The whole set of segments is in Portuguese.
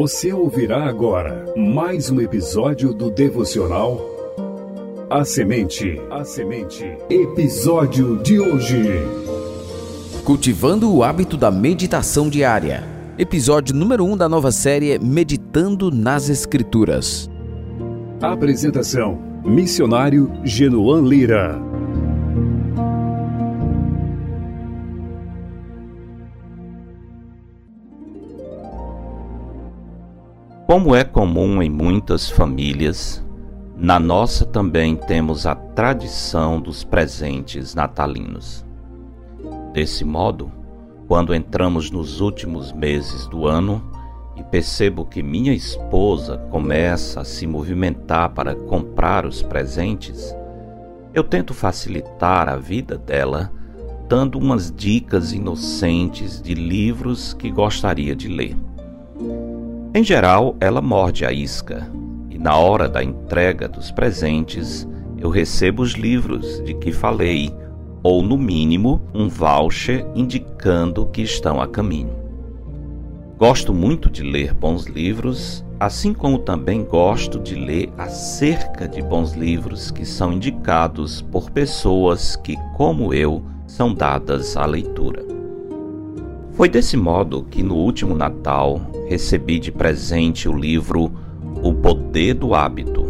Você ouvirá agora mais um episódio do devocional A Semente. A Semente. Episódio de hoje. Cultivando o hábito da meditação diária. Episódio número 1 um da nova série Meditando nas Escrituras. Apresentação: Missionário Genoan Lira. Como é comum em muitas famílias, na nossa também temos a tradição dos presentes natalinos. Desse modo, quando entramos nos últimos meses do ano e percebo que minha esposa começa a se movimentar para comprar os presentes, eu tento facilitar a vida dela dando umas dicas inocentes de livros que gostaria de ler. Em geral, ela morde a isca, e na hora da entrega dos presentes, eu recebo os livros de que falei, ou no mínimo, um voucher indicando que estão a caminho. Gosto muito de ler bons livros, assim como também gosto de ler acerca de bons livros que são indicados por pessoas que, como eu, são dadas à leitura. Foi desse modo que no último Natal recebi de presente o livro O Poder do Hábito,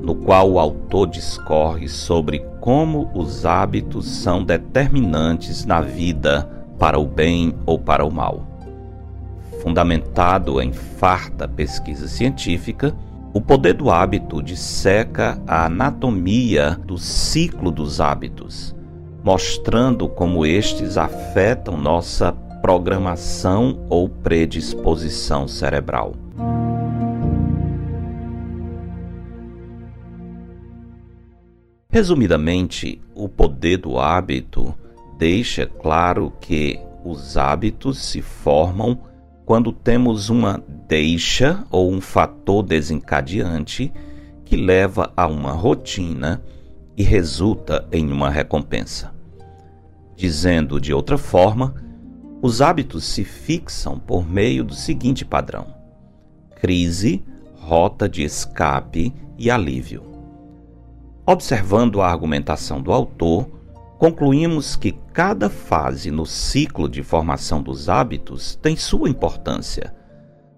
no qual o autor discorre sobre como os hábitos são determinantes na vida para o bem ou para o mal. Fundamentado em farta pesquisa científica, o poder do hábito disseca a anatomia do ciclo dos hábitos, mostrando como estes afetam nossa programação ou predisposição cerebral. Resumidamente, o poder do hábito deixa claro que os hábitos se formam quando temos uma deixa ou um fator desencadeante que leva a uma rotina e resulta em uma recompensa. Dizendo de outra forma, os hábitos se fixam por meio do seguinte padrão: crise, rota de escape e alívio. Observando a argumentação do autor, concluímos que cada fase no ciclo de formação dos hábitos tem sua importância,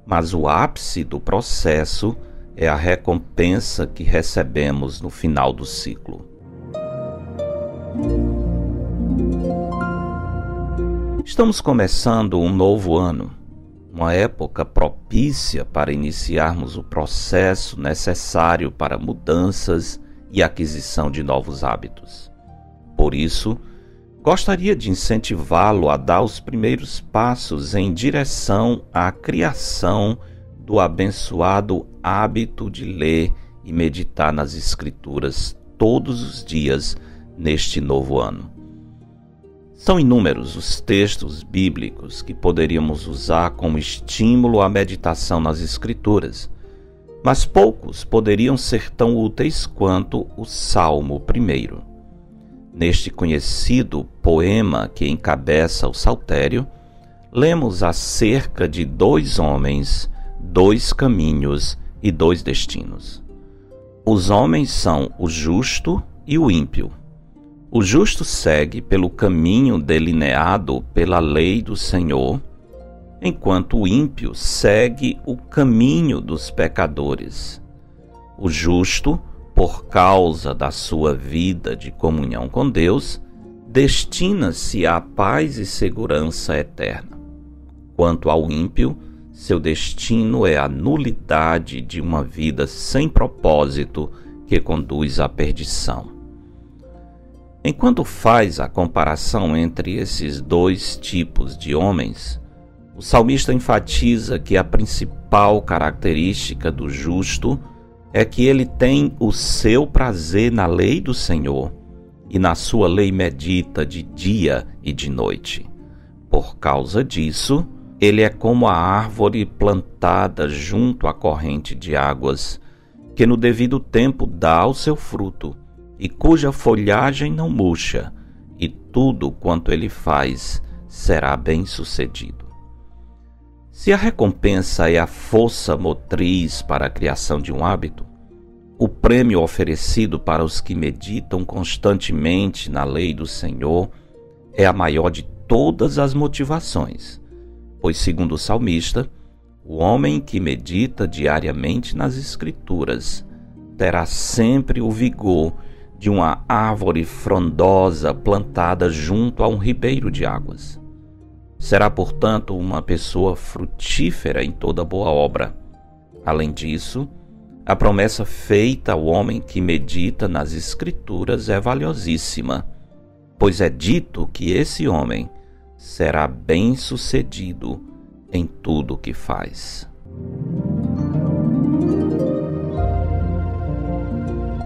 mas o ápice do processo é a recompensa que recebemos no final do ciclo. Estamos começando um novo ano, uma época propícia para iniciarmos o processo necessário para mudanças e aquisição de novos hábitos. Por isso, gostaria de incentivá-lo a dar os primeiros passos em direção à criação do abençoado hábito de ler e meditar nas Escrituras todos os dias neste novo ano. São inúmeros os textos bíblicos que poderíamos usar como estímulo à meditação nas Escrituras, mas poucos poderiam ser tão úteis quanto o Salmo I. Neste conhecido poema que encabeça o saltério, lemos acerca de dois homens, dois caminhos e dois destinos. Os homens são o justo e o ímpio. O justo segue pelo caminho delineado pela lei do Senhor, enquanto o ímpio segue o caminho dos pecadores. O justo, por causa da sua vida de comunhão com Deus, destina-se à paz e segurança eterna. Quanto ao ímpio, seu destino é a nulidade de uma vida sem propósito que conduz à perdição. Enquanto faz a comparação entre esses dois tipos de homens, o salmista enfatiza que a principal característica do justo é que ele tem o seu prazer na lei do Senhor e na sua lei medita de dia e de noite. Por causa disso, ele é como a árvore plantada junto à corrente de águas, que no devido tempo dá o seu fruto e cuja folhagem não murcha, e tudo quanto ele faz será bem-sucedido. Se a recompensa é a força motriz para a criação de um hábito, o prêmio oferecido para os que meditam constantemente na lei do Senhor é a maior de todas as motivações, pois, segundo o salmista, o homem que medita diariamente nas Escrituras terá sempre o vigor de uma árvore frondosa plantada junto a um ribeiro de águas. Será, portanto, uma pessoa frutífera em toda boa obra. Além disso, a promessa feita ao homem que medita nas Escrituras é valiosíssima, pois é dito que esse homem será bem-sucedido em tudo o que faz.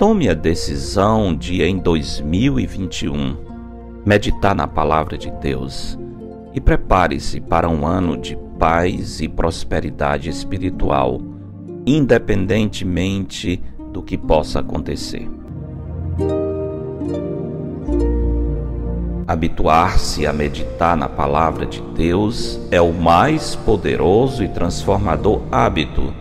Tome a decisão de, em 2021, meditar na Palavra de Deus e prepare-se para um ano de paz e prosperidade espiritual, independentemente do que possa acontecer. Habituar-se a meditar na Palavra de Deus é o mais poderoso e transformador hábito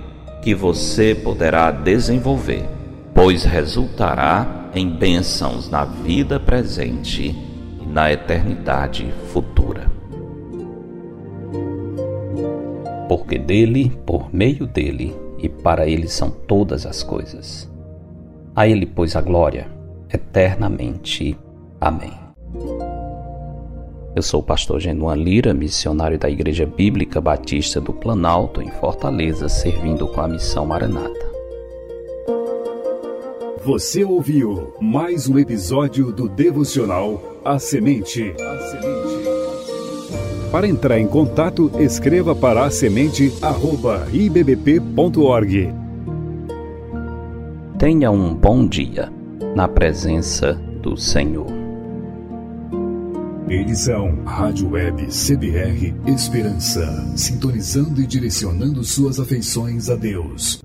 que você poderá desenvolver pois resultará em bênçãos na vida presente e na eternidade futura. Porque dele, por meio dele e para ele são todas as coisas. A ele, pois, a glória eternamente. Amém. Eu sou o pastor Genuan Lira, missionário da Igreja Bíblica Batista do Planalto, em Fortaleza, servindo com a missão Maranata. Você ouviu mais um episódio do devocional A Semente. Para entrar em contato, escreva para a semente@ibbp.org. Tenha um bom dia na presença do Senhor. Edição Rádio Web CBR Esperança, sintonizando e direcionando suas afeições a Deus.